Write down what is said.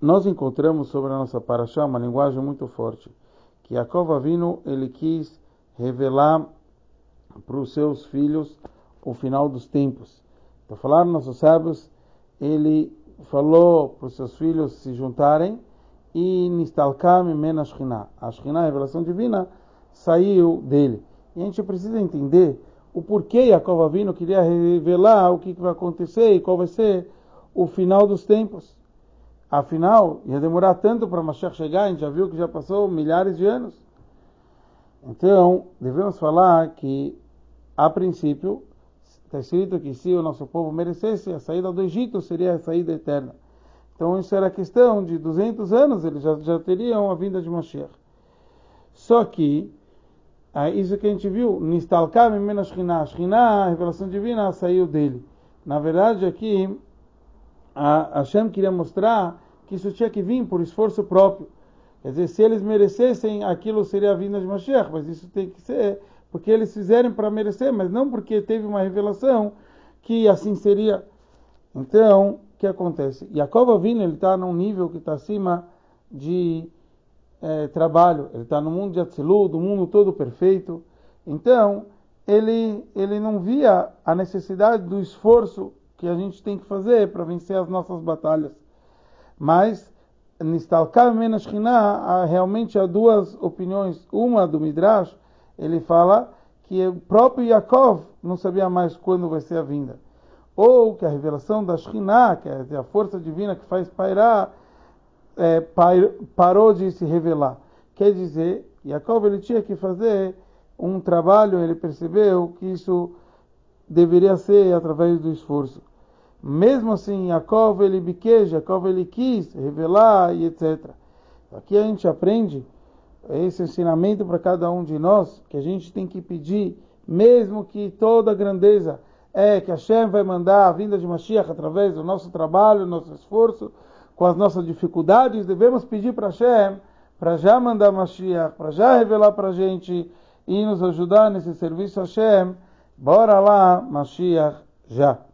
nós encontramos sobre a nossa paraxá uma linguagem muito forte, que Yaakov Avinu, ele quis revelar para os seus filhos o final dos tempos. Para falar nossos sábios, ele falou para os seus filhos se juntarem e nistalkam men ashkina. A Shekhinah, a revelação divina, saiu dele. E a gente precisa entender o porquê Yaakov Avinu queria revelar o que vai acontecer e qual vai ser o final dos tempos. Afinal, ia demorar tanto para Mashiach chegar, a gente já viu que já passou milhares de anos. Então, devemos falar que, a princípio, está escrito que se o nosso povo merecesse, a saída do Egito seria a saída eterna. Então, isso era questão de 200 anos, eles já, já teriam a vinda de Mashiach. Só que, é isso que a gente viu, Nistalkam menos Shekhinah, a revelação divina, saiu dele. Na verdade, aqui, a Hashem queria mostrar que isso tinha que vir por esforço próprio. Quer dizer, se eles merecessem, aquilo seria a vinda de Mashiach, mas isso tem que ser porque eles fizeram para merecer, mas não porque teve uma revelação que assim seria. Então, o que acontece? Jacob Avinu, ele está num nível que está acima de é, trabalho, ele está no mundo de Atzilu, do mundo todo perfeito. Então, ele, ele não via a necessidade do esforço que a gente tem que fazer para vencer as nossas batalhas. Mas, Nistalkav Menashchina, realmente há duas opiniões. Uma do Midrash, ele fala que o próprio Yaakov não sabia mais quando vai ser a vinda. Ou que a revelação da Shekhinah, que é a força divina que faz pairar, é, parou de se revelar. Quer dizer, Yaakov ele tinha que fazer um trabalho, ele percebeu que isso deveria ser através do esforço. Mesmo assim, Yaakov ele biqueja, Yaakov ele quis revelar e etc. Aqui a gente aprende esse ensinamento para cada um de nós, que a gente tem que pedir, mesmo que toda a grandeza é que Hashem vai mandar a vinda de Mashiach através do nosso trabalho, nosso esforço, com as nossas dificuldades, devemos pedir para Hashem para já mandar Mashiach, para já revelar para a gente e nos ajudar nesse serviço Hashem. Bora lá, Mashiach, já.